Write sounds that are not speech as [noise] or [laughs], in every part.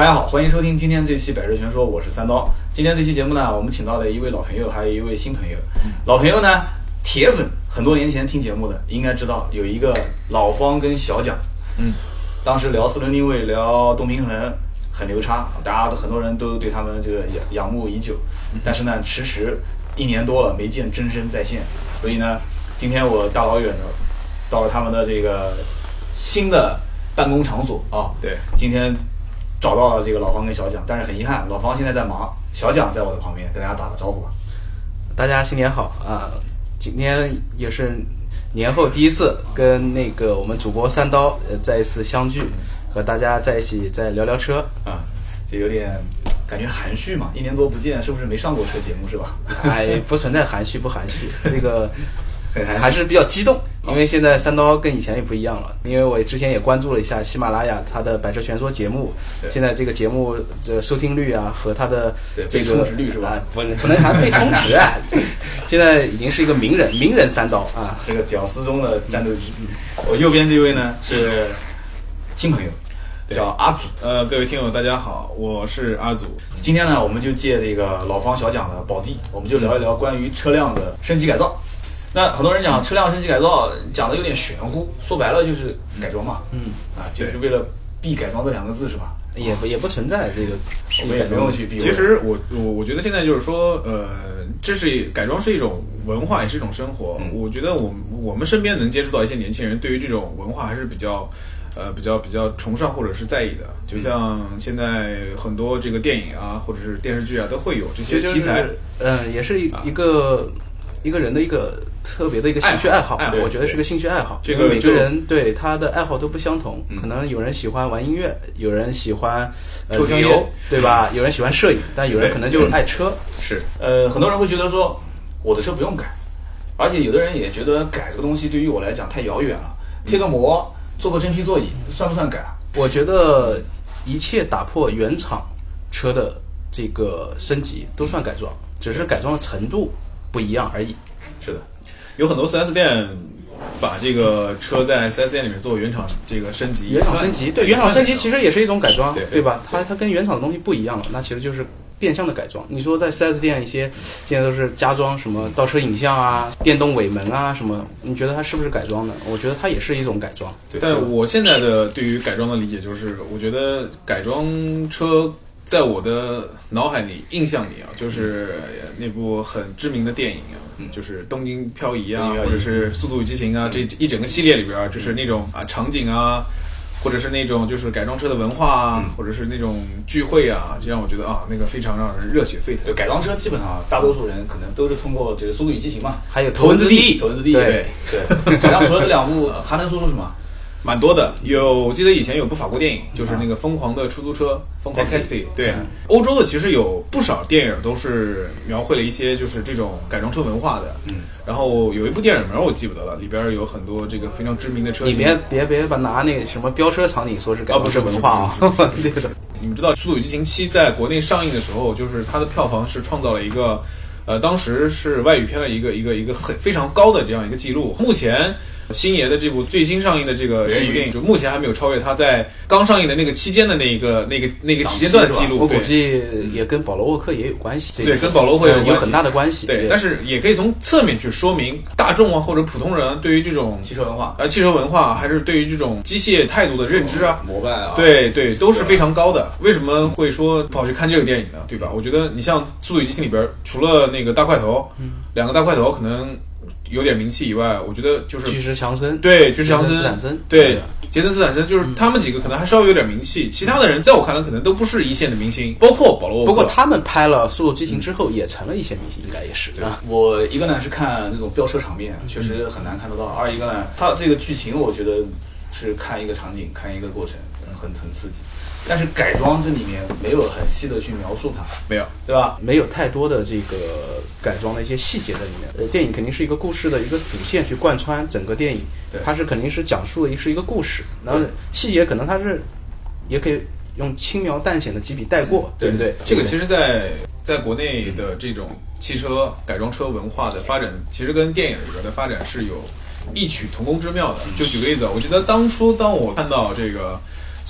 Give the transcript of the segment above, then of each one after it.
大家好，欢迎收听今天这期《百日全说》，我是三刀。今天这期节目呢，我们请到了一位老朋友，还有一位新朋友。老朋友呢，铁粉，很多年前听节目的应该知道，有一个老方跟小蒋。嗯，当时聊四轮定位，聊动平衡，很牛叉，大家都很多人都对他们这个仰仰慕已久。但是呢，迟迟一年多了没见真身在线，所以呢，今天我大老远的到了他们的这个新的办公场所啊。对，今天找到了这个老方跟小蒋，但是很遗憾，老方现在在忙，小蒋在我的旁边，跟大家打个招呼吧。大家新年好啊！今天也是年后第一次跟那个我们主播三刀呃再一次相聚，和大家在一起再聊聊车。啊，就有点感觉含蓄嘛，一年多不见，是不是没上过车节目是吧？哎，不存在含蓄不含蓄，这个还是比较激动，因为现在三刀跟以前也不一样了。因为我之前也关注了一下喜马拉雅它的《百车全说》节目，现在这个节目这收听率啊和它的这个被充值率是吧啊不能不能谈被充值啊，[laughs] 现在已经是一个名人名人三刀啊。这个屌丝中的战斗机。我右边这位呢是新朋友，叫阿祖。呃，各位听友大家好，我是阿祖。今天呢，我们就借这个老方小蒋的宝地，我们就聊一聊关于车辆的升级改造。那很多人讲车辆升级改造讲的有点玄乎，说白了就是改装嘛，嗯，啊，就是为了避改装这两个字是吧？也不也不存在这个，我们也不用去避。其实我我我觉得现在就是说，呃，这是改装是一种文化，也是一种生活。嗯我觉得我们我们身边能接触到一些年轻人，对于这种文化还是比较。呃，比较比较崇尚或者是在意的，就像现在很多这个电影啊，或者是电视剧啊，都会有这些题材。嗯，也是一一个一个人的一个特别的一个兴趣爱好，爱好我觉得是个兴趣爱好。这个每个人对他的爱好都不相同，嗯可能有人喜欢玩音乐，有人喜欢旅游，对吧？有人喜欢摄影，但有人可能就爱车。[laughs] 是，呃，很多人会觉得说，我的车不用改，而且有的人也觉得改这个东西对于我来讲太遥远了，贴个膜，做个真皮座椅，算不算改啊？我觉得一切打破原厂车的这个升级都算改装，只是改装的程度不一样而已。是的，有很多 4S 店把这个车在 4S 店里面做原厂这个升级，原厂升级，对，原厂升级其实也是一种改装，对对吧？它它跟原厂的东西不一样了，那其实就是变相的改装。你说在 4S 店一些现在都是加装什么倒车影像啊、电动尾门啊什么，你觉得它是不是改装呢？我觉得它也是一种改装。对但我现在的对于改装的理解就是，我觉得改装车在我的脑海里、印象里啊，就是那部很知名的电影啊，就是《东京漂移》啊或者是《速度与激情》啊，这一整个系列里边啊，就是那种啊场景啊。或者是那种就是改装车的文化啊，或者是那种聚会啊，就让我觉得啊，那个非常让人热血沸腾。对，改装车基本上大多数人可能都是通过这个《速度与激情》嘛，还有头文字 D，头头文字 D，对对。好像除了这两部，还能说出什么？蛮多的，有我记得以前有部法国电影，就是那个《疯狂的出租车》疯狂 Taxi。对嗯，欧洲的其实有不少电影都是描绘了一些就是这种改装车文化的。嗯，然后有一部电影名我记不得了，里边有很多这个非常知名的车型。你别别别把拿那个什么飙车场景说是改装车啊不是文化啊，[laughs] 这个你们知道《速度与激情七》在国内上映的时候，就是它的票房是创造了一个，呃，当时是外语片的一个一个一个很非常高的这样一个记录。目前星爷的这部最新上映的这个这部电影，就目前还没有超越他在刚上映的那个期间的那一个那个那个时间段的记录。我估计也跟保罗沃克也有关系。对跟保罗沃克有呃有很大的关系。对，但是也可以从侧面去说明大众啊或者普通人对于这种汽车文化、呃汽车文化，还是对于这种机械态度的认知啊，膜拜啊，对对，都是非常高的。为什么会说跑去看这个电影呢？对吧？我觉得你像《速度与激情》里边，除了那个大块头，两个大块头可能有点名气以外，我觉得就是巨石强森，对，巨石强森森、斯坦森。对对杰森斯坦森，就是他们几个可能还稍微有点名气，其他的人在我看来可能都不是一线的明星，包括保罗沃克。不过他们拍了《速度激情》之后，也成了一线明星，应该也是对。我一个呢是看那种飙车场面，确实很难看得到；二一个呢，它这个剧情我觉得是看一个场景，看一个过程，很很刺激。但是改装这里面没有很细的去描述它，没有，对吧？没有太多的这个改装的一些细节在里面。呃，电影肯定是一个故事的一个主线去贯穿整个电影对，它是肯定是讲述的是一个故事，然后细节可能它是也可以用轻描淡写的几笔带过，对不对？这个其实在在国内的这种汽车改装车文化的发展，其实跟电影里边的发展是有异曲同工之妙的。就举个例子，我记得当初当我看到这个《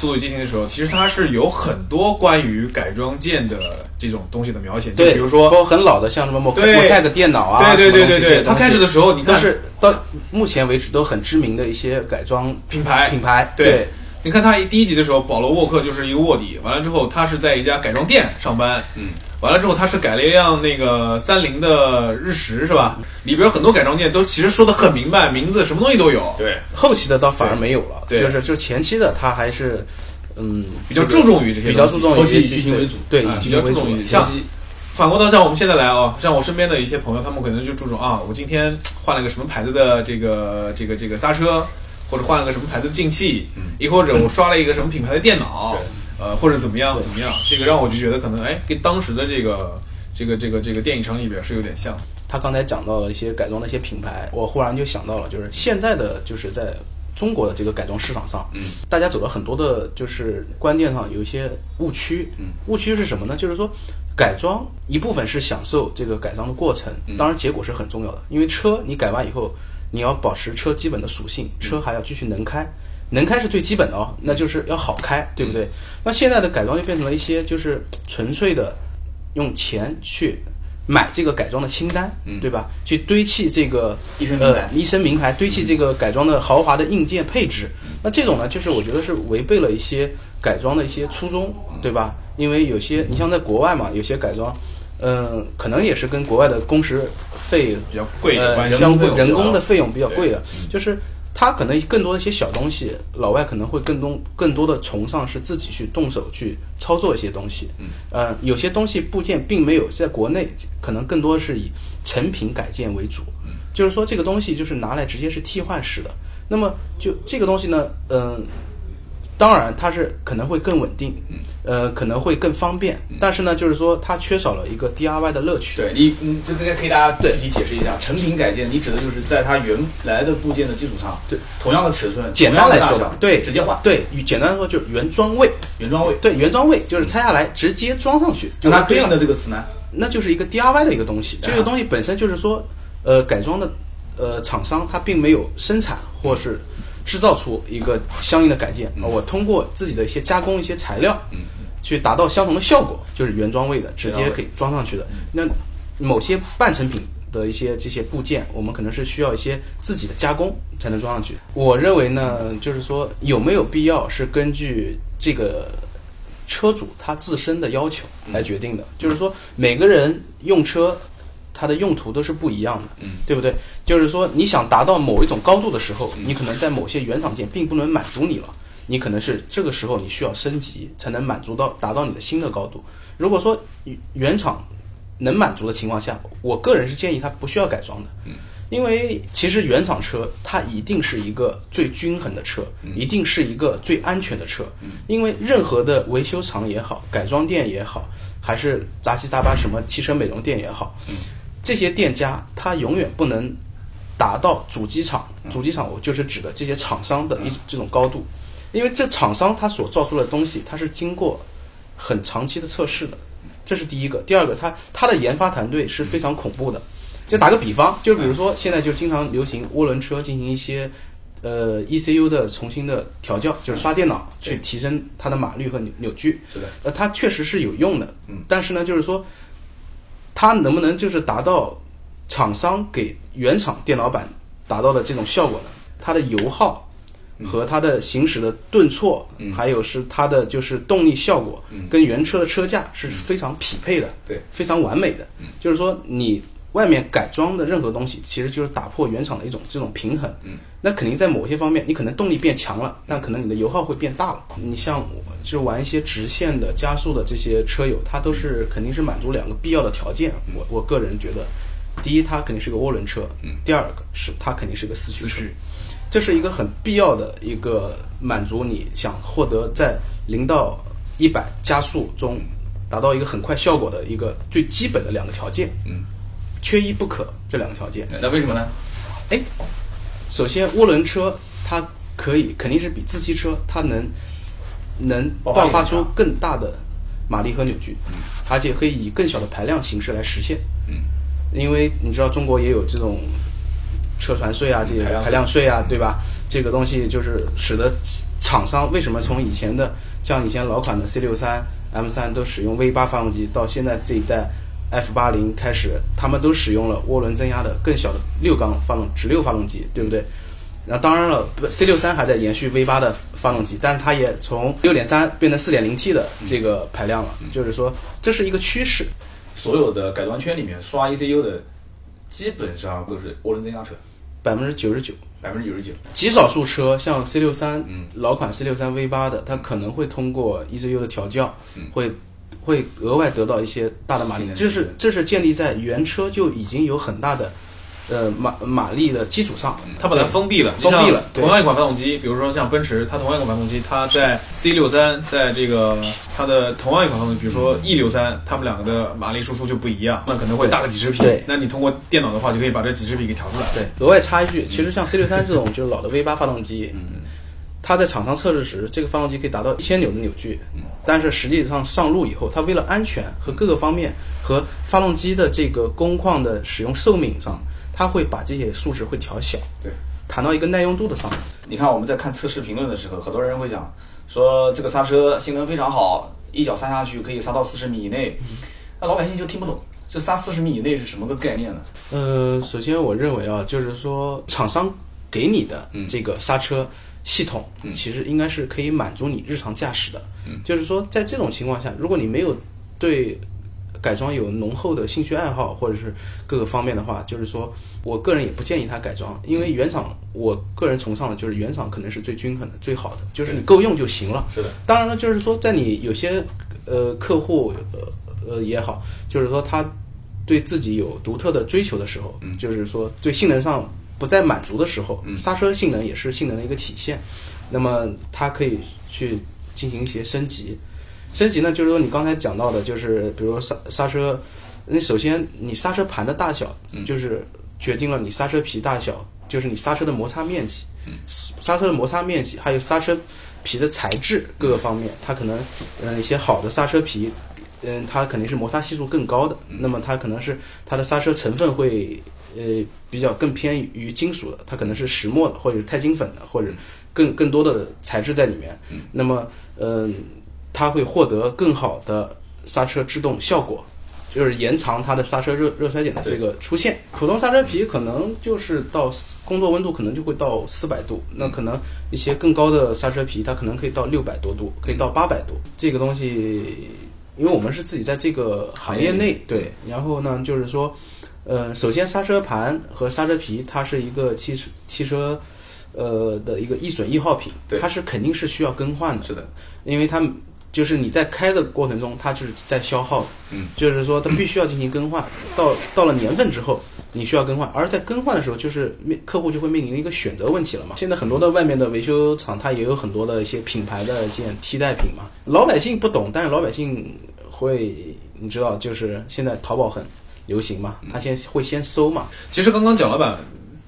速度与激情》的时候，其实它是有很多关于改装件的这种东西的描写，就对，比如说包括很老的，像什么 Mo 对 Motec 电脑啊，对对对对对，它开始的时候你都看是到目前为止都很知名的一些改装品牌品牌，对对你看他一第一集的时候，保罗沃克就是一个卧底，完了之后他是在一家改装店上班，嗯，完了之后他是改了一辆那个三菱的日食是吧？里边很多改装件都其实说的很明白，名字什么东西都有，对，后期的倒反而没有了，对。就是就是前期的他还是嗯比较注重于这些比较注重于后期以剧情为主。对，啊以剧比较注重于情为主。像反过到像我们现在来哦，像我身边的一些朋友，他们可能就注重啊，我今天换了个什么牌子的这个这个这个刹车，或者换了个什么牌子的进气，嗯。亦或者我刷了一个什么品牌的电脑对，呃，或者怎么样怎么样，这个让我就觉得可能哎，跟当时的这个这个这个这个电影厂里边是有点像。他刚才讲到了一些改装的一些品牌，我忽然就想到了，就是现在的就是在中国的这个改装市场上，嗯，大家走了很多的，就是观念上有一些误区。嗯，误区是什么呢？就是说改装一部分是享受这个改装的过程，嗯当然结果是很重要的，因为车你改完以后，你要保持车基本的属性，车还要继续能开。能开是最基本的哦，那就是要好开，对不对？那现在的改装就变成了一些就是纯粹的用钱去买这个改装的清单，嗯对吧？去堆砌这个一身名牌呃一身名牌，堆砌这个改装的豪华的硬件配置。那这种呢，就是我觉得是违背了一些改装的一些初衷，对吧？因为有些你像在国外嘛，有些改装，嗯、可能也是跟国外的工时费比较贵相人工费用人工的费用比较贵的，嗯就是它可能更多的一些小东西，老外可能会更多更多的崇尚是自己去动手去操作一些东西。嗯，呃，有些东西部件并没有在国内，可能更多是以成品改建为主。嗯就是说这个东西就是拿来直接是替换式的。那么就这个东西呢，嗯、当然它是可能会更稳定，嗯呃，可能会更方便，但是呢，就是说它缺少了一个 DIY 的乐趣。对你，嗯，这个可以大家对具体解释一下。成品改建，你指的就是在它原来的部件的基础上，对，同样的尺寸，简单来说吧，对，直接换对，简单来说就是原装位，原装位。对，原装位就是拆下来直接装上去，就那它对应是对应的这个词呢？那就是一个 DIY 的一个东西。这个东西本身就是说，呃，改装的呃厂商它并没有生产或是制造出一个相应的改件，我通过自己的一些加工一些材料，嗯，去达到相同的效果，就是原装位的，直接可以装上去的。那某些半成品的一些这些部件，我们可能是需要一些自己的加工才能装上去。我认为呢，就是说有没有必要是根据这个车主他自身的要求来决定的，就是说每个人用车。它的用途都是不一样的，嗯，对不对？就是说，你想达到某一种高度的时候，你可能在某些原厂件并不能满足你了，你可能是这个时候你需要升级才能满足到达到你的新的高度。如果说原厂能满足的情况下，我个人是建议它不需要改装的，嗯，因为其实原厂车它一定是一个最均衡的车，一定是一个最安全的车，因为任何的维修厂也好，改装店也好，还是杂七杂八什么汽车美容店也好，这些店家他永远不能达到主机厂，主机厂我就是指的这些厂商的一这种高度，因为这厂商他所造出的东西，它是经过很长期的测试的，这是第一个。第二个，他他的研发团队是非常恐怖的。就打个比方，就比如说现在就经常流行涡轮车进行一些呃 ECU 的重新的调教，就是刷电脑去提升它的马力和扭扭矩。是的，呃，它确实是有用的，嗯，但是呢，就是说，它能不能就是达到厂商给原厂电脑版达到的这种效果呢？它的油耗和它的行驶的顿挫，嗯还有是它的就是动力效果，嗯跟原车的车架是非常匹配的，对，非常完美的。嗯就是说你。外面改装的任何东西，其实就是打破原厂的一种这种平衡。嗯，那肯定在某些方面，你可能动力变强了，但可能你的油耗会变大了。你像就玩一些直线的加速的这些车友，他都是肯定是满足两个必要的条件。我我个人觉得，第一，它肯定是个涡轮车；嗯，第二个是它肯定是个四驱车。这是一个很必要的一个满足你想获得在零到一百加速中达到一个很快效果的一个最基本的两个条件。嗯，缺一不可这两个条件。那为什么呢？哎，首先涡轮车它可以肯定是比自吸车它能能爆发出更大的马力和扭矩，嗯而且可以以更小的排量形式来实现。嗯，因为你知道中国也有这种车船税啊，这些排量税排量税啊，对吧？这个东西就是使得厂商为什么从以前的像以前老款的 C 六三、M 三都使用 V 八发动机，到现在这一代 F 八零开始，他们都使用了涡轮增压的更小的六缸发动直六发动机，对不对？那当然了，C 六三还在延续 V 八的发动机，但是它也从六点三变成四点零 T 的这个排量了，就是说这是一个趋势。所有的改装圈里面刷 ECU 的，基本上都是涡轮增压车，百分之九十九，百分之九十九。极少数车像 C 六三，嗯老款 C 六三 V 八的，它可能会通过 ECU 的调教，嗯会会额外得到一些大的马力新，的这是这是建立在原车就已经有很大的呃马马力的基础上，它把它封闭了，封闭了同样一款发动机，比如说像奔驰，它同样一款发动机，它在 C 六三，在这个它的同样一款发动机，比如说 E 六三，它们两个的马力输出就不一样，那可能会大个几十匹。对那你通过电脑的话，就可以把这几十匹给调出来。对，额外插一句，其实像 C 六三这种就是老的 V 八发动机，嗯它在厂商测试时，这个发动机可以达到一千牛的扭矩，但是实际上上路以后，它为了安全和各个方面和发动机的这个工况的使用寿命上，它会把这些数值会调小，对，谈到一个耐用度的上面。你看我们在看测试评论的时候，很多人会讲说这个刹车性能非常好，一脚刹下去可以刹到四十米以内，那老百姓就听不懂，这刹四十米以内是什么个概念呢？呃，首先我认为啊，就是说厂商给你的嗯。这个刹车系统，其实应该是可以满足你日常驾驶的。嗯。就是说，在这种情况下，如果你没有对改装有浓厚的兴趣爱好，或者是各个方面的话，就是说我个人也不建议他改装，因为原厂我个人崇尚的就是原厂可能是最均衡的、最好的，就是你够用就行了。是的，当然了，就是说在你有些呃客户呃呃也好，就是说他对自己有独特的追求的时候，嗯。就是说对性能上不再满足的时候，嗯。刹车性能也是性能的一个体现。那么它可以去进行一些升级。升级呢，就是说你刚才讲到的，就是比如说刹刹车，你首先你刹车盘的大小，嗯。就是决定了你刹车皮大小，就是你刹车的摩擦面积，嗯。刹车的摩擦面积，还有刹车皮的材质各个方面，它可能嗯、一些好的刹车皮，嗯，它肯定是摩擦系数更高的，那么它可能是它的刹车成分会呃比较更偏于金属的，它可能是石墨的，或者是钛金粉的，或者更更多的材质在里面。那么嗯、它会获得更好的刹车制动效果。就是延长它的刹车热热衰减的这个出现。普通刹车皮可能就是到工作温度可能就会到四百度，那可能一些更高的刹车皮它可能可以到六百多度，可以到八百度。这个东西，因为我们是自己在这个行业内，对，然后呢就是说，呃，首先刹车盘和刹车皮它是一个汽车汽车。呃的一个易损易耗品，对它是肯定是需要更换的，是的，因为它就是你在开的过程中，它就是在消耗的，嗯，就是说它必须要进行更换，到到了年份之后，你需要更换，而在更换的时候，就是面客户就会面临一个选择问题了嘛。现在很多的外面的维修厂，它也有很多的一些品牌的一些替代品嘛，老百姓不懂，但是老百姓会，你知道，就是现在淘宝很流行嘛，他先会先搜嘛，其实刚刚蒋老板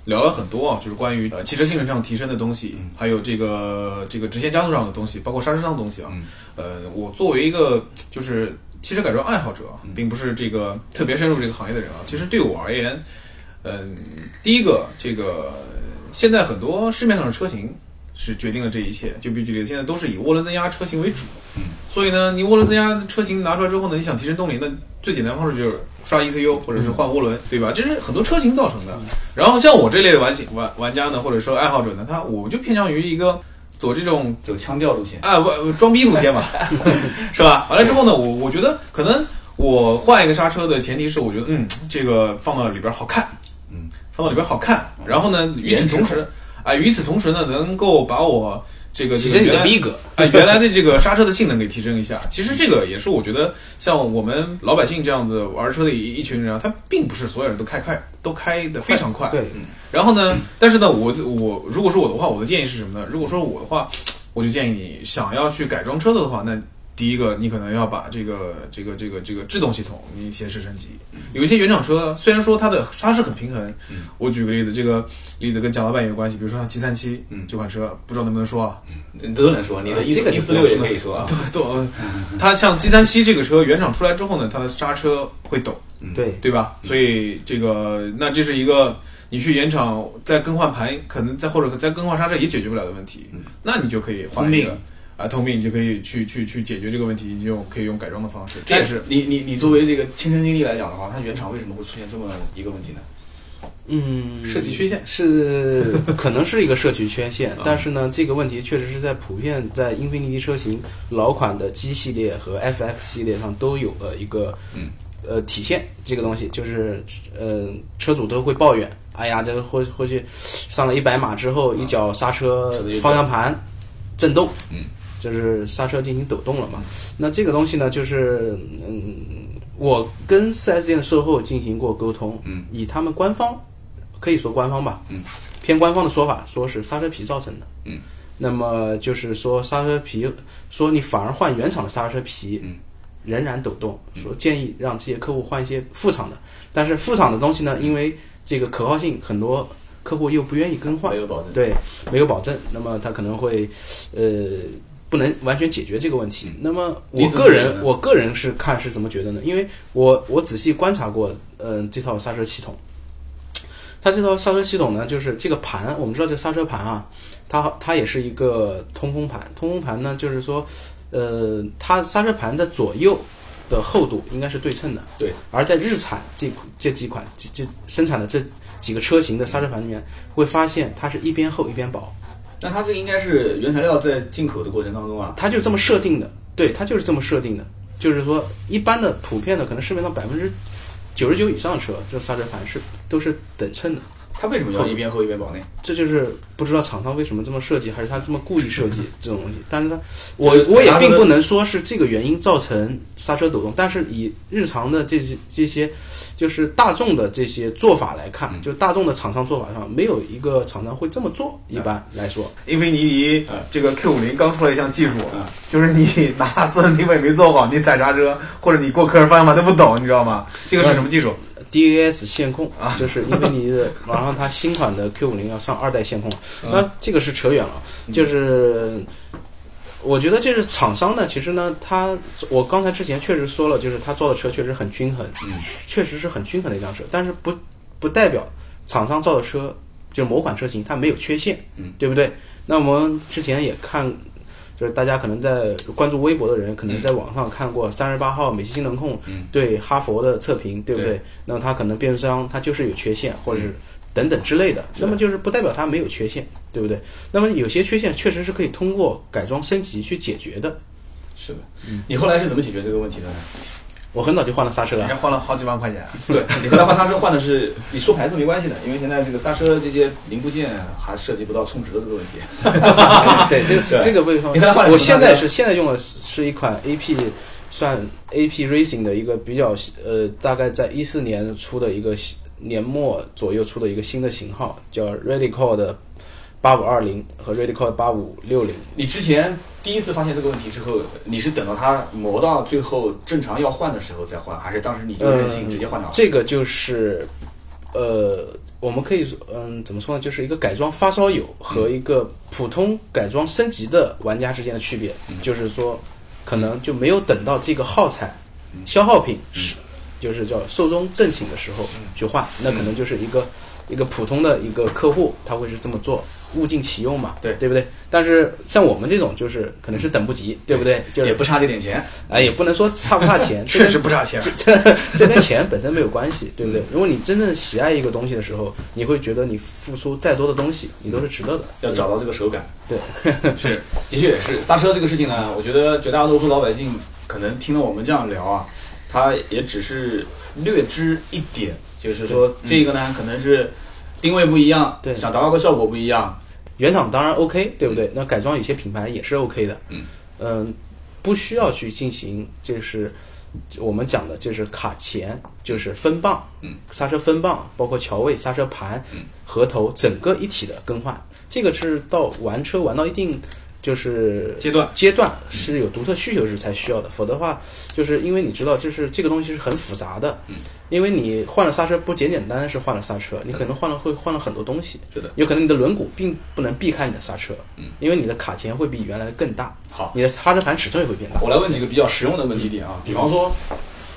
聊了很多啊，就是关于呃汽车性能上提升的东西，嗯。还有这个这个直线加速上的东西，包括刹车上的东西啊。嗯。呃，我作为一个就是汽车改装爱好者并不是这个特别深入这个行业的人啊，其实对我而言，嗯、第一个这个现在很多市面上的车型是决定了这一切，就比如举例，现在都是以涡轮增压车型为主。嗯，所以呢，你涡轮增压车型拿出来之后呢，你想提升动力，那最简单方式就是刷 ECU 或者是换涡轮，对吧？这是很多车型造成的。然后像我这类的玩玩玩家呢，或者说爱好者呢，他我就偏向于一个走这种走腔调路线。啊，不装逼路线嘛，[laughs] 是吧？完了之后呢，我我觉得可能我换一个刹车的前提是，我觉得嗯，这个放到里边好看，嗯，放到里边好看。然后呢，与此同时，啊，与此同时呢，能够把我这个提升你的逼格。啊，[laughs] 原来的这个刹车的性能给提升一下。其实这个也是我觉得，像我们老百姓这样子玩车的一一群人啊，他并不是所有人都开快，都开的非常快。对，然后呢，但是呢，我我如果说我的话，我的建议是什么呢？如果说我的话，我就建议你想要去改装车子的话，那第一个你可能要把这个这个这个这个制动系统你先试升级。有一些原厂车虽然说它的刹车很平衡，嗯我举个例子，这个例子跟蒋老板也有关系，比如说像 G 三七嗯这款车，不知道能不能说啊？你都能说，你的一这个一四六也可以说啊。对对，它像 G 三七这个车原厂出来之后呢，它的刹车会抖，对，对吧？所以这个那这是一个你去原厂再更换盘，可能再或者再更换刹车也解决不了的问题，那你就可以换一个通啊通病，你就可以去去去解决这个问题，你用可以用改装的方式，这也是你你你作为这个亲身经历来讲的话，它原厂为什么会出现这么一个问题呢？嗯，设计缺陷。是可能是一个设计缺陷啊，但是呢，这个问题确实是在普遍在英菲尼迪车型老款的 G 系列和 FX 系列上都有了一个嗯呃体现。这个东西就是呃车主都会抱怨，哎呀，这个或或许上了一百码之后，一脚刹车方向盘震动，嗯，就是刹车进行抖动了嘛。那这个东西呢，就是嗯，我跟 4S 店的售后进行过沟通，嗯，以他们官方可以说官方吧，嗯，偏官方的说法，说是刹车皮造成的，嗯，那么就是说刹车皮，说你反而换原厂的刹车皮，嗯，仍然抖动，说建议让这些客户换一些副厂的，但是副厂的东西呢，因为这个可靠性很多客户又不愿意更换。没，有保证。对，没有保证，那么他可能会呃不能完全解决这个问题。那么我个人我个人是看是怎么觉得呢？因为我我仔细观察过，嗯、这套刹车系统，它这套刹车系统呢，就是这个盘，我们知道这个刹车盘啊，它它也是一个通风盘，通风盘呢就是说，呃，它刹车盘的左右。的厚度应该是对称的，对。而在日产这这几款这这生产的这几个车型的刹车盘里面，会发现它是一边厚一边薄，那它这个应该是原材料在进口的过程当中啊，它就这么设定的，对，它就是这么设定的。就是说，一般的普遍的，可能市面上百分之九十九以上的车，这刹车盘是都是等称的。它为什么要一边厚一边薄呢？这就是不知道厂商为什么这么设计，还是他这么故意设计 [laughs] 这种东西。但是呢，我我也并不能说是这个原因造成刹车抖动，但是以日常的这些这些，就是大众的这些做法来看，嗯就是大众的厂商做法上，没有一个厂商会这么做。一般来说，英菲尼迪嗯这个 Q 五零刚出来一项技术嗯，就是你 [laughs] 哪怕四轮定位没做好，你踩刹车或者你过坑儿方向盘都不懂，你知道吗？这个是什么技术？DAS 线控啊就是英菲尼迪的，然后它新款的 Q 五零要上二代线控，了那这个是扯远了，就是。我觉得这是厂商呢，其实呢，他我刚才之前确实说了，就是他造的车确实很均衡，嗯，确实是很均衡的一辆车，但是不不代表厂商造的车就是某款车型它没有缺陷，嗯，对不对？那我们之前也看，就是大家可能在关注微博的人，可能在网上看过三十八号美系新能控嗯。对哈佛的测评，对不对？对。那么它可能变速箱它就是有缺陷，或者是等等之类的，那么就是不代表它没有缺陷，对不对？那么有些缺陷确实是可以通过改装升级去解决的。是的。你后来是怎么解决这个问题的呢？我很早就换了刹车了，人家花了好几万块钱。对 [laughs] 你后来换刹车换的是你说牌子没关系的，因为现在这个刹车这些零部件还涉及不到充值的这个问题。[laughs] 对，这个这个为什么？我现在是现在用的是一款 AP，算 AP Racing 的一个比较呃，大概在一四年出的一个新年末左右出的一个新的型号，叫 Radical 的八五二零和 Radical 的八五六零。你之前第一次发现这个问题之后，你是等到它磨到最后正常要换的时候再换，还是当时你就任性直接换掉了？这个就是，呃，我们可以说，嗯，怎么说呢？就是一个改装发烧友和一个普通改装升级的玩家之间的区别，就是说，可能就没有等到这个耗材、消耗品是，就是叫寿终正寝的时候去换，那可能就是一个一个普通的一个客户他会是这么做。物尽其用嘛，对对不对？但是像我们这种，就是可能是等不及，对不对？就是也不差这点钱。哎，也不能说差不差钱，[laughs] 确实不差钱。这这跟钱 [laughs] 本身没有关系，对不对？如果你真正喜爱一个东西的时候，你会觉得你付出再多的东西，你都是值得的。要找到这个手感。对，[laughs] 是，的确也是刹车这个事情呢，我觉得绝大多数老百姓可能听了我们这样聊啊，他也只是略知一点，就是说这个呢可能是定位不一样，对。想达到的效果不一样，原厂当然 OK，对不对？那改装有些品牌也是 OK 的。嗯。嗯不需要去进行，就是我们讲的，就是卡钳，就是分泵，嗯，刹车分泵，包括桥位、刹车盘、嗯。盒头，整个一体的更换。这个是到玩车玩到一定就是阶段阶段是有独特需求时才需要的，否则的话，就是因为你知道，就是这个东西是很复杂的，嗯，因为你换了刹车不简简单单是换了刹车，你可能换了会换了很多东西，是的。有可能你的轮毂并不能避开你的刹车，嗯，因为你的卡钳会比原来的更大，好，你的刹车盘尺寸也会变大。我来问几个比较实用的问题点啊，比方说，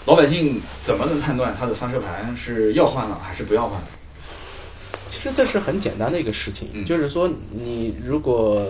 老百姓怎么能判断他的刹车盘是要换了还是不要换了？其实这是很简单的一个事情，嗯就是说你如果，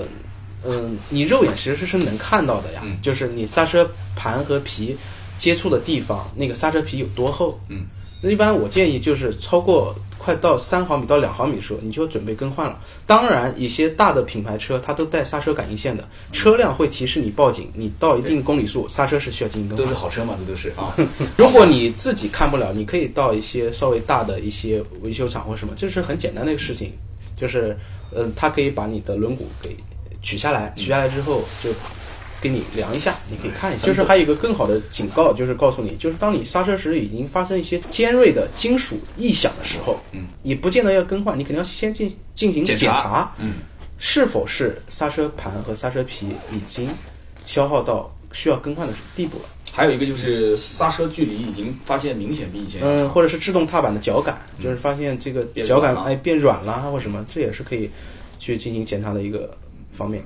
嗯，你肉眼其实是能看到的呀，嗯就是你刹车盘和皮接触的地方，那个刹车皮有多厚。嗯，那一般我建议就是超过快到三毫米到两毫米的时候，你就要准备更换了。当然，一些大的品牌车它都带刹车感应线的，车辆会提示你报警，你到一定公里数，刹车是需要进行更换都是。好车嘛，这都是啊。[laughs] 如果你自己看不了，你可以到一些稍微大的一些维修厂或什么，这是很简单的一个事情，就是，嗯，它可以把你的轮毂给取下来，取下来之后就给你量一下，你可以看一下。就是还有一个更好的警告，就是告诉你，就是当你刹车时已经发生一些尖锐的金属异响的时候，嗯，你不见得要更换，你肯定要先进进行检查，嗯，是否是刹车盘和刹车皮已经消耗到需要更换的地步了。还有一个就是刹车距离已经发现明显比以前嗯，或者是制动踏板的脚感，就是发现这个脚感哎变软了或什么，这也是可以去进行检查的一个方面。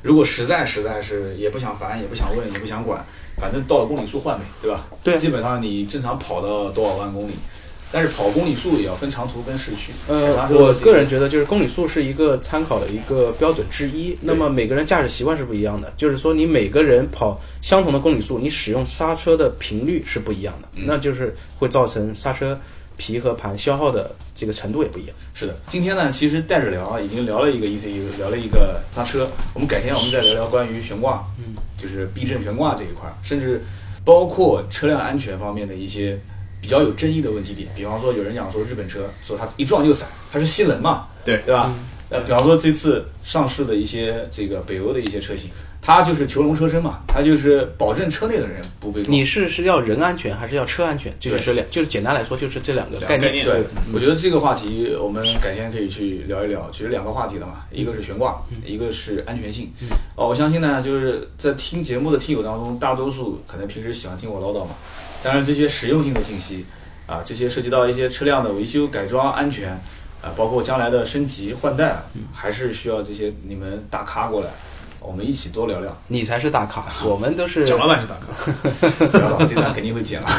如果实在实在是也不想烦，也不想问，也不想管，反正到了公里数换呗，对吧？对基本上你正常跑到多少万公里，但是跑公里数也要分长途跟市区。呃，我个人觉得就是公里数是一个参考的一个标准之一。那么每个人驾驶习惯是不一样的，就是说你每个人跑相同的公里数，你使用刹车的频率是不一样的，嗯那就是会造成刹车皮和盘消耗的这个程度也不一样。是的，今天呢，其实带着聊啊，已经聊了一个 ECU，聊了一个刹车。我们改天我们再聊聊关于悬挂，嗯，就是避震悬挂这一块儿，甚至包括车辆安全方面的一些比较有争议的问题点。比方说，有人讲说日本车说它一撞就散，它是吸能嘛，对对吧？呃，比方说这次上市的一些这个北欧的一些车型，它就是囚笼车身嘛，它就是保证车内的人不被撞。你是是要人安全还是要车安全？就是这两，就是简单来说就是这两个。概念对，我觉得这个话题我们改天可以去聊一聊。其实两个话题的嘛，一个是悬挂，一个是安全性。哦，我相信呢，就是在听节目的听友当中，大多数可能平时喜欢听我唠叨嘛。当然，这些实用性的信息啊，这些涉及到一些车辆的维修、改装、安全啊，包括将来的升级换代，还是需要这些你们大咖过来，我们一起多聊聊。你才是大咖，[laughs] 我们都是蒋老板是大咖，[laughs] 蒋老板，这段肯定会剪了。[laughs]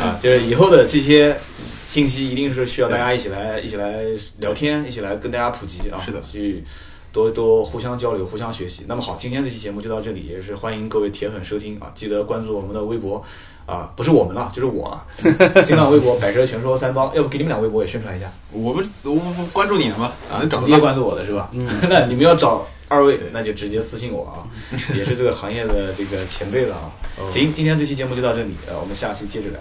啊，就是以后的这些信息，一定是需要大家一起来一起来聊天，一起来跟大家普及啊。是的去多多互相交流，互相学习。那么好，今天这期节目就到这里，也是欢迎各位铁粉收听啊，记得关注我们的微博啊，不是我们了，就是我啊，[laughs] 新浪微博百车全说三刀，要不给你们俩微博也宣传一下我不我不不关注你了吗？啊能找，到。你也关注我的是吧？嗯，[laughs] 那你们要找二位，那就直接私信我啊，也是这个行业的这个前辈了啊。[laughs] 行，今天这期节目就到这里，呃，我们下期接着聊。